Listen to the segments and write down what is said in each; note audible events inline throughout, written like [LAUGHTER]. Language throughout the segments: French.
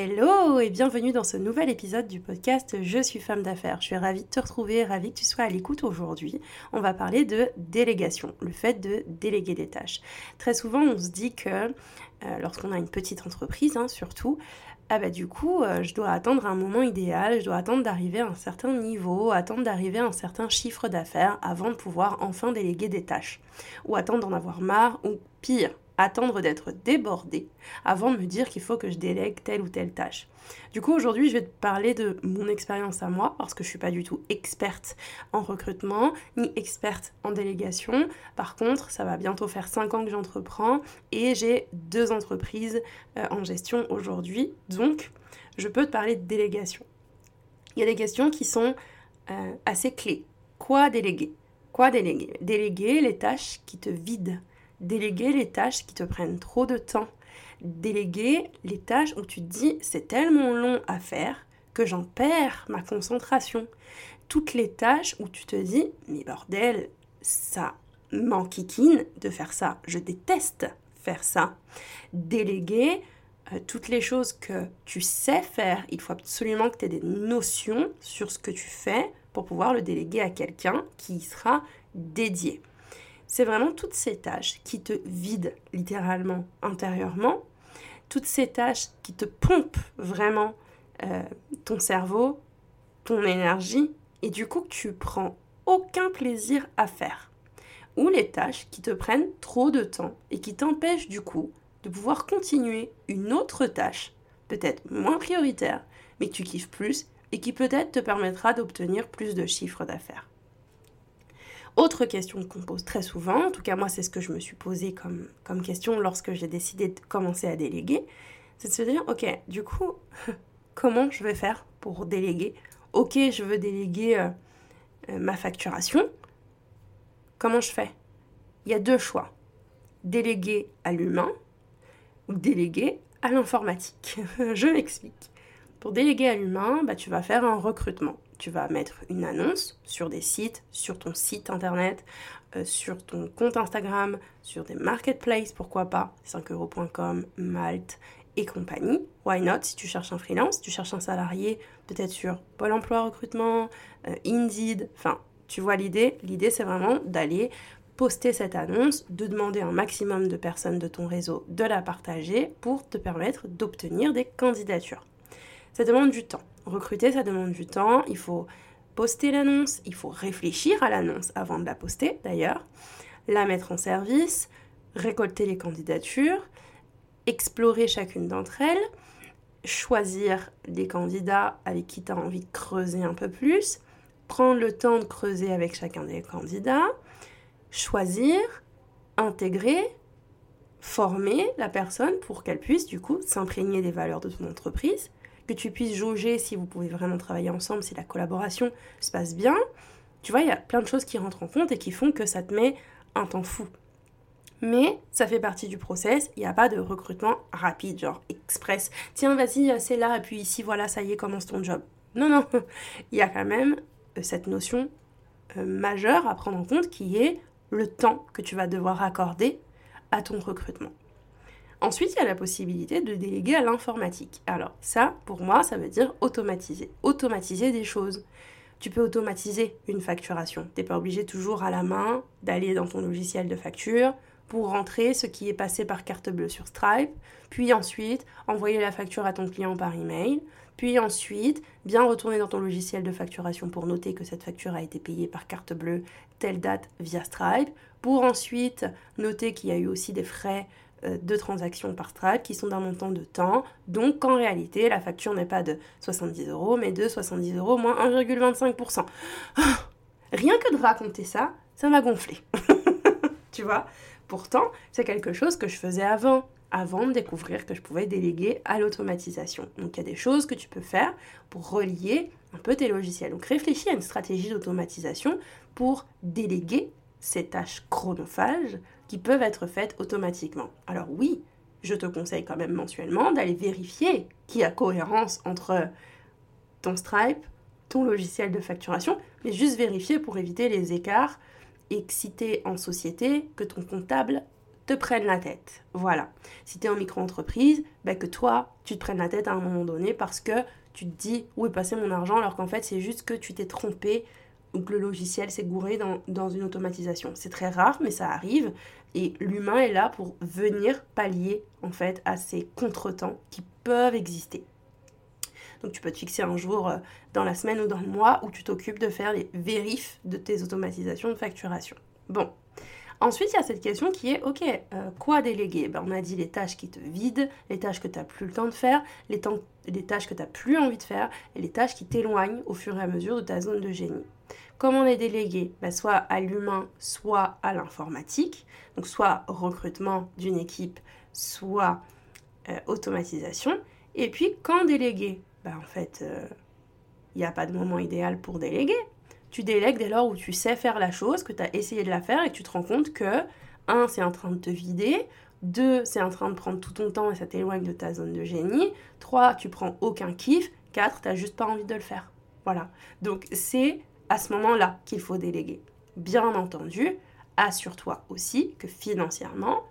Hello et bienvenue dans ce nouvel épisode du podcast Je suis femme d'affaires. Je suis ravie de te retrouver, ravie que tu sois à l'écoute aujourd'hui. On va parler de délégation, le fait de déléguer des tâches. Très souvent, on se dit que euh, lorsqu'on a une petite entreprise, hein, surtout, ah bah du coup, euh, je dois attendre un moment idéal, je dois attendre d'arriver à un certain niveau, attendre d'arriver à un certain chiffre d'affaires avant de pouvoir enfin déléguer des tâches. Ou attendre d'en avoir marre, ou pire, attendre d'être débordé avant de me dire qu'il faut que je délègue telle ou telle tâche. Du coup, aujourd'hui, je vais te parler de mon expérience à moi, parce que je suis pas du tout experte en recrutement, ni experte en délégation. Par contre, ça va bientôt faire 5 ans que j'entreprends et j'ai deux entreprises euh, en gestion aujourd'hui. Donc, je peux te parler de délégation. Il y a des questions qui sont euh, assez clés. Quoi déléguer? Quoi déléguer? Déléguer les tâches qui te vident Déléguer les tâches qui te prennent trop de temps. Déléguer les tâches où tu te dis c'est tellement long à faire que j'en perds ma concentration. Toutes les tâches où tu te dis mais bordel, ça m'enquiquine de faire ça. Je déteste faire ça. Déléguer euh, toutes les choses que tu sais faire. Il faut absolument que tu aies des notions sur ce que tu fais pour pouvoir le déléguer à quelqu'un qui y sera dédié. C'est vraiment toutes ces tâches qui te vident littéralement intérieurement, toutes ces tâches qui te pompent vraiment euh, ton cerveau, ton énergie, et du coup que tu prends aucun plaisir à faire. Ou les tâches qui te prennent trop de temps et qui t'empêchent du coup de pouvoir continuer une autre tâche, peut-être moins prioritaire, mais que tu kiffes plus et qui peut-être te permettra d'obtenir plus de chiffres d'affaires. Autre question qu'on pose très souvent, en tout cas moi c'est ce que je me suis posé comme, comme question lorsque j'ai décidé de commencer à déléguer, c'est de se dire, ok, du coup, [LAUGHS] comment je vais faire pour déléguer? Ok, je veux déléguer euh, euh, ma facturation. Comment je fais? Il y a deux choix. Déléguer à l'humain ou déléguer à l'informatique. [LAUGHS] je m'explique. Pour déléguer à l'humain, bah, tu vas faire un recrutement tu vas mettre une annonce sur des sites, sur ton site internet, euh, sur ton compte Instagram, sur des marketplaces, pourquoi pas, 5euros.com, Malte et compagnie. Why not? Si tu cherches un freelance, tu cherches un salarié, peut-être sur Pôle emploi recrutement, euh, Indeed, enfin, tu vois l'idée L'idée c'est vraiment d'aller poster cette annonce, de demander un maximum de personnes de ton réseau de la partager pour te permettre d'obtenir des candidatures. Ça demande du temps. Recruter, ça demande du temps. Il faut poster l'annonce, il faut réfléchir à l'annonce avant de la poster d'ailleurs, la mettre en service, récolter les candidatures, explorer chacune d'entre elles, choisir des candidats avec qui tu as envie de creuser un peu plus, prendre le temps de creuser avec chacun des candidats, choisir, intégrer, former la personne pour qu'elle puisse du coup s'imprégner des valeurs de ton entreprise, que tu puisses jauger si vous pouvez vraiment travailler ensemble, si la collaboration se passe bien. Tu vois, il y a plein de choses qui rentrent en compte et qui font que ça te met un temps fou. Mais ça fait partie du process, il n'y a pas de recrutement rapide, genre express. Tiens, vas-y, c'est là, et puis ici, voilà, ça y est, commence ton job. Non, non, [LAUGHS] il y a quand même euh, cette notion euh, majeure à prendre en compte qui est le temps que tu vas devoir accorder à ton recrutement. Ensuite, il y a la possibilité de déléguer à l'informatique. Alors ça, pour moi, ça veut dire automatiser. Automatiser des choses. Tu peux automatiser une facturation. Tu n'es pas obligé toujours à la main d'aller dans ton logiciel de facture pour rentrer ce qui est passé par carte bleue sur Stripe, puis ensuite envoyer la facture à ton client par email, puis ensuite bien retourner dans ton logiciel de facturation pour noter que cette facture a été payée par carte bleue telle date via Stripe, pour ensuite noter qu'il y a eu aussi des frais de transactions par Stripe qui sont d'un montant de temps. Donc en réalité, la facture n'est pas de 70 euros, mais de 70 euros moins 1,25%. Rien que de raconter ça, ça m'a gonflé. [LAUGHS] tu vois? Pourtant, c'est quelque chose que je faisais avant. avant de découvrir que je pouvais déléguer à l'automatisation. Donc il y a des choses que tu peux faire pour relier un peu tes logiciels. Donc réfléchis à une stratégie d'automatisation pour déléguer ces tâches chronophages qui peuvent être faites automatiquement. Alors oui, je te conseille quand même mensuellement d'aller vérifier qu'il y a cohérence entre ton Stripe, ton logiciel de facturation, mais juste vérifier pour éviter les écarts exciter en société que ton comptable te prenne la tête. Voilà. Si tu es en micro-entreprise, ben que toi, tu te prennes la tête à un moment donné parce que tu te dis où est passé mon argent alors qu'en fait c'est juste que tu t'es trompé ou que le logiciel s'est gouré dans, dans une automatisation. C'est très rare mais ça arrive et l'humain est là pour venir pallier en fait à ces contretemps qui peuvent exister. Donc tu peux te fixer un jour euh, dans la semaine ou dans le mois où tu t'occupes de faire les vérifs de tes automatisations de facturation. Bon. Ensuite, il y a cette question qui est, ok, euh, quoi déléguer? Ben, On a dit les tâches qui te vident, les tâches que tu n'as plus le temps de faire, les, tâches que tu n'as plus envie de faire, et les tâches qui t'éloignent au fur et à mesure de ta zone de génie. Comment les déléguer? Ben, Soit à l'humain, soit à l'informatique. Donc soit recrutement d'une équipe, soit euh, automatisation. Et puis quand déléguer? Bah, en fait, il euh, n'y a pas de moment idéal pour déléguer. Tu délègues dès lors où tu sais faire la chose, que tu as essayé de la faire et que tu te rends compte que, un, c'est en train de te vider, deux, c'est en train de prendre tout ton temps et ça t'éloigne de ta zone de génie, trois, tu prends aucun kiff, quatre, tu n'as juste pas envie de le faire. Voilà. Donc c'est à ce moment-là qu'il faut déléguer. Bien entendu, assure-toi aussi que financièrement,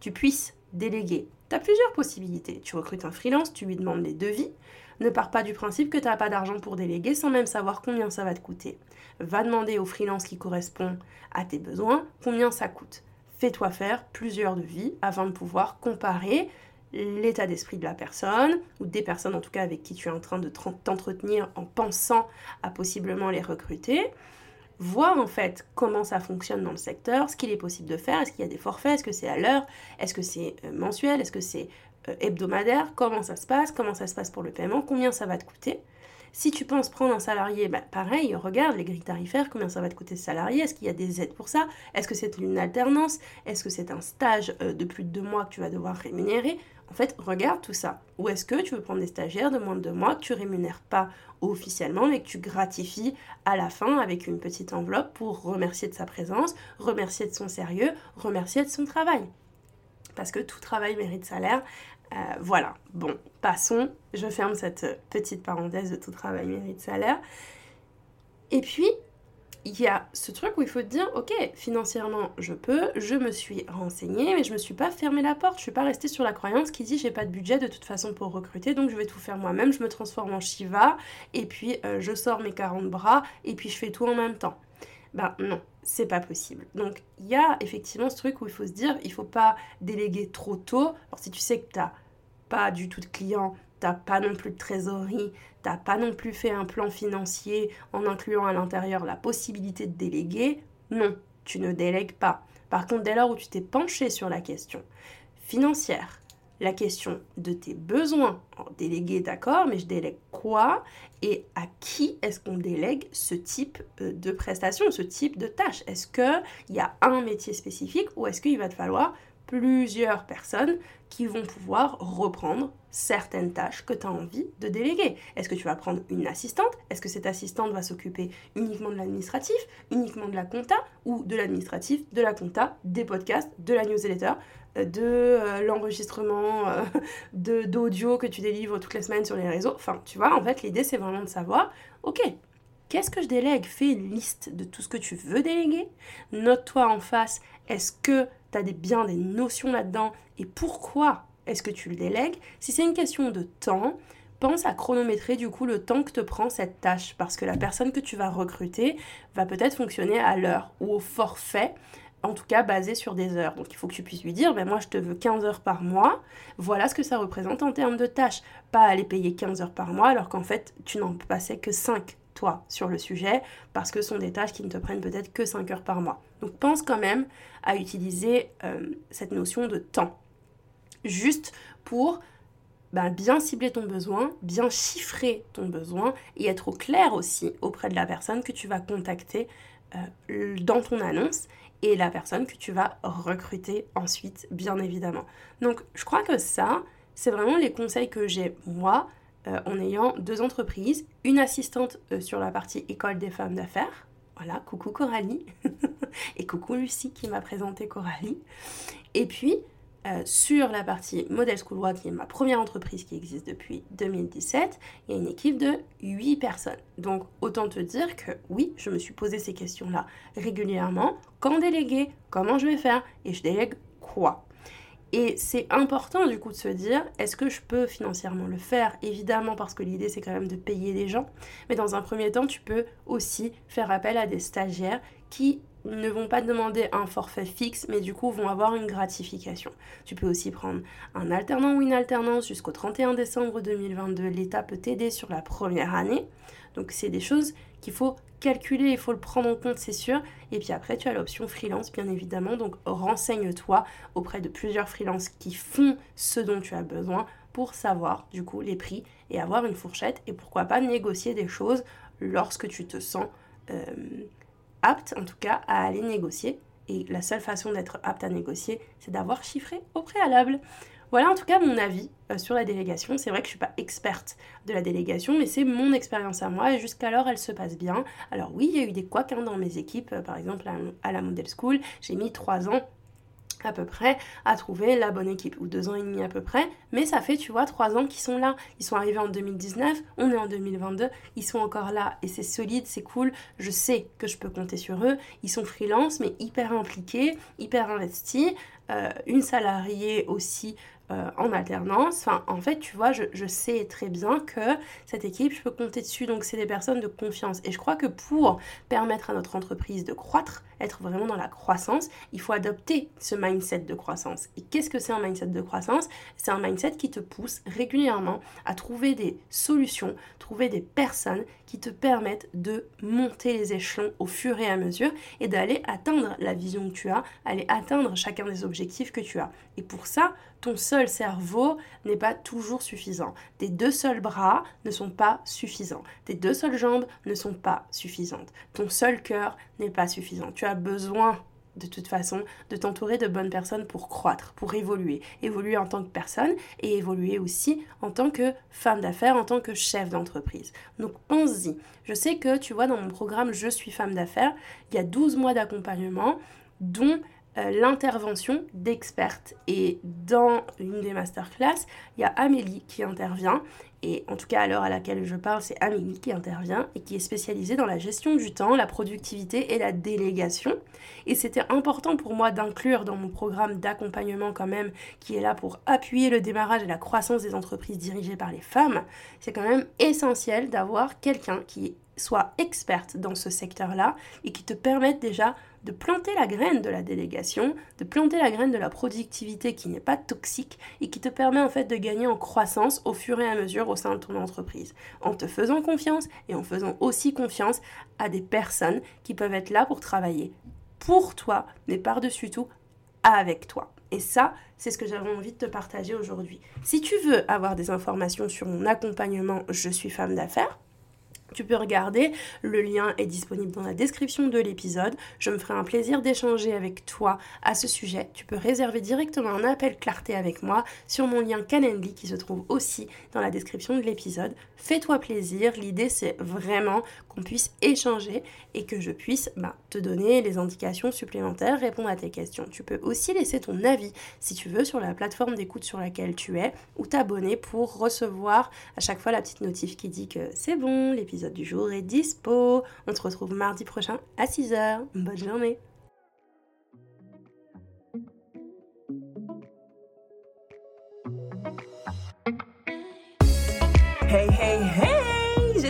tu puisses déléguer. Tu as plusieurs possibilités. Tu recrutes un freelance, tu lui demandes des devis. Ne pars pas du principe que tu n'as pas d'argent pour déléguer sans même savoir combien ça va te coûter. Va demander au freelance qui correspond à tes besoins combien ça coûte. Fais-toi faire plusieurs devis afin de pouvoir comparer l'état d'esprit de la personne, ou des personnes en tout cas avec qui tu es en train de t'entretenir en pensant à possiblement les recruter, voir en fait comment ça fonctionne dans le secteur, ce qu'il est possible de faire, est-ce qu'il y a des forfaits, est-ce que c'est à l'heure, est-ce que c'est euh, mensuel, est-ce que c'est hebdomadaire, comment ça se passe, comment ça se passe pour le paiement, combien ça va te coûter. Si tu penses prendre un salarié, bah, pareil, regarde les grilles tarifaires, combien ça va te coûter ce salarié, est-ce qu'il y a des aides pour ça, est-ce que c'est une alternance, est-ce que c'est un stage euh, de plus de deux mois que tu vas devoir rémunérer. En fait, regarde tout ça. Ou est-ce que tu veux prendre des stagiaires de moins de deux mois que tu rémunères pas officiellement, mais que tu gratifies à la fin avec une petite enveloppe pour remercier de sa présence, remercier de son sérieux, remercier de son travail parce que tout travail mérite salaire. Euh, voilà, bon, passons. Je ferme cette petite parenthèse de tout travail mérite salaire. Et puis, il y a ce truc où il faut te dire, ok, financièrement, je peux, je me suis renseignée, mais je me suis pas fermé la porte, je suis pas restée sur la croyance qui dit j'ai pas de budget de toute façon pour recruter, donc je vais tout faire moi-même, je me transforme en Shiva, et puis euh, je sors mes 40 bras, et puis je fais tout en même temps. Ben non, c'est pas possible. Donc il y a effectivement ce truc où il faut se dire, il faut pas déléguer trop tôt. Alors si tu sais que tu n'as pas du tout de clients, t'as pas non plus de trésorerie, t'as pas non plus fait un plan financier en incluant à l'intérieur la possibilité de déléguer, non, tu ne délègues pas. Par contre, dès lors où tu t'es penché sur la question financière, la question de tes besoins. déléguer, d'accord, mais je délègue quoi et à qui est-ce qu'on délègue ce type euh, de prestation, ce type de tâche? Est-ce qu'il y a un métier spécifique ou est-ce qu'il va te falloir plusieurs personnes qui vont pouvoir reprendre certaines tâches que tu as envie de déléguer? Est-ce que tu vas prendre une assistante? Est-ce que cette assistante va s'occuper uniquement de l'administratif, uniquement de la compta ou de l'administratif, de la compta, des podcasts, de la newsletter, de euh, l'enregistrement euh, d'audio que tu délivres toutes les semaines sur les réseaux. Enfin, tu vois, en fait, l'idée c'est vraiment de savoir, ok, Qu'est-ce que je délègue? Fais une liste de tout ce que tu veux déléguer. Note-toi en face, est-ce que tu as des, bien des notions là-dedans et pourquoi est-ce que tu le délègues? Si c'est une question de temps, pense à chronométrer du coup le temps que te prend cette tâche parce que la personne que tu vas recruter va peut-être fonctionner à l'heure ou au forfait en tout cas basé sur des heures. Donc il faut que tu puisses lui dire, ben moi je te veux 15 heures par mois, voilà ce que ça représente en termes de tâches. Pas aller payer 15 heures par mois alors qu'en fait tu n'en passais que 5 toi sur le sujet parce que ce sont des tâches qui ne te prennent peut-être que 5 heures par mois. Donc pense quand même à utiliser euh, cette notion de temps. Juste pour ben, bien cibler ton besoin, bien chiffrer ton besoin et être au clair aussi auprès de la personne que tu vas contacter euh, dans ton annonce et la personne que tu vas recruter ensuite, bien évidemment. Donc, je crois que ça, c'est vraiment les conseils que j'ai moi euh, en ayant deux entreprises, une assistante euh, sur la partie école des femmes d'affaires. Voilà, coucou Coralie. [LAUGHS] et coucou Lucie qui m'a présenté Coralie. Et puis, euh, sur la partie Model School qui est ma première entreprise qui existe depuis 2017, il y a une équipe de 8 personnes. Donc autant te dire que oui, je me suis posé ces questions-là régulièrement. Quand déléguer? Comment je vais faire? Et je délègue quoi? Et c'est important du coup de se dire, est-ce que je peux financièrement le faire? Évidemment parce que l'idée c'est quand même de payer des gens. Mais dans un premier temps, tu peux aussi faire appel à des stagiaires qui ne vont pas demander un forfait fixe, mais du coup vont avoir une gratification. Tu peux aussi prendre un alternant ou une alternance jusqu'au 31 décembre 2022. L'État peut t'aider sur la première année. Donc c'est des choses qu'il faut calculer, il faut le prendre en compte, c'est sûr. Et puis après, tu as l'option freelance, bien évidemment. Donc renseigne-toi auprès de plusieurs freelances qui font ce dont tu as besoin pour savoir du coup les prix et avoir une fourchette et pourquoi pas négocier des choses lorsque tu te sens euh, apte en tout cas à aller négocier. Et la seule façon d'être apte à négocier, c'est d'avoir chiffré au préalable. Voilà en tout cas mon avis euh, sur la délégation. C'est vrai que je ne suis pas experte de la délégation, mais c'est mon expérience à moi et jusqu'alors elle se passe bien. Alors oui, il y a eu des couacs hein, dans mes équipes, euh, par exemple à, la Model School, j'ai mis trois ans à peu près à trouver la bonne équipe, ou deux ans et demi à peu près, mais ça fait, tu vois, trois ans qu'ils sont là. Ils sont arrivés en 2019, on est en 2022, ils sont encore là, et c'est solide, c'est cool, je sais que je peux compter sur eux, ils sont freelance, mais hyper impliqués, hyper investis, euh, une salariée aussi euh, en alternance. En fait, tu vois, je, sais très bien que cette équipe, je peux compter dessus. Donc, c'est des personnes de confiance. Et je crois que pour permettre à notre entreprise de croître, être vraiment dans la croissance, il faut adopter ce mindset de croissance. Et qu'est-ce que c'est un mindset de croissance? C'est un mindset qui te pousse régulièrement à trouver des solutions, trouver des personnes qui te permettent de monter les échelons au fur et à mesure et d'aller atteindre la vision que tu as, aller atteindre chacun des objectifs que tu as. Et pour ça, ton seul cerveau n'est pas toujours suffisant. Tes deux seuls bras ne sont pas suffisants. Tes deux seules jambes ne sont pas suffisantes. Ton seul cœur n'est pas suffisant. Tu as besoin de toute façon, de t'entourer de bonnes personnes pour croître, pour évoluer. Évoluer en tant que personne et évoluer aussi en tant que femme d'affaires, en tant que chef d'entreprise. Donc pense-y. Je sais que tu vois dans mon programme Je suis femme d'affaires, il y a 12 mois d'accompagnement dont euh, l'intervention d'expertes. Et dans une des masterclass, il y a Amélie qui intervient. Et en tout cas, à l'heure à laquelle je parle, c'est Amélie qui intervient et qui est spécialisée dans la gestion du temps, la productivité et la délégation. Et c'était important pour moi d'inclure dans mon programme d'accompagnement quand même, qui est là pour appuyer le démarrage et la croissance des entreprises dirigées par les femmes. C'est quand même essentiel d'avoir quelqu'un qui soit experte dans ce secteur-là et qui te permette déjà de planter la graine de la délégation, de planter la graine de la productivité qui n'est pas toxique et qui te permet en fait de gagner en croissance au fur et à mesure au sein de ton entreprise. En te faisant confiance et en faisant aussi confiance à des personnes qui peuvent être là pour travailler pour toi, mais par-dessus tout avec toi. Et ça, c'est ce que j'avais envie de te partager aujourd'hui. Si tu veux avoir des informations sur mon accompagnement Je suis femme d'affaires, tu peux regarder, le lien est disponible dans la description de l'épisode. Je me ferai un plaisir d'échanger avec toi à ce sujet. Tu peux réserver directement un appel clarté avec moi sur mon lien Calendly qui se trouve aussi dans la description de l'épisode. Fais-toi plaisir, l'idée c'est vraiment qu'on puisse échanger et que je puisse bah, te donner les indications supplémentaires, répondre à tes questions. Tu peux aussi laisser ton avis si tu veux sur la plateforme d'écoute sur laquelle tu es ou t'abonner pour recevoir à chaque fois la petite notif qui dit que c'est bon, du jour est dispo. On se retrouve mardi prochain à 6h. Bonne journée. Hey hey hey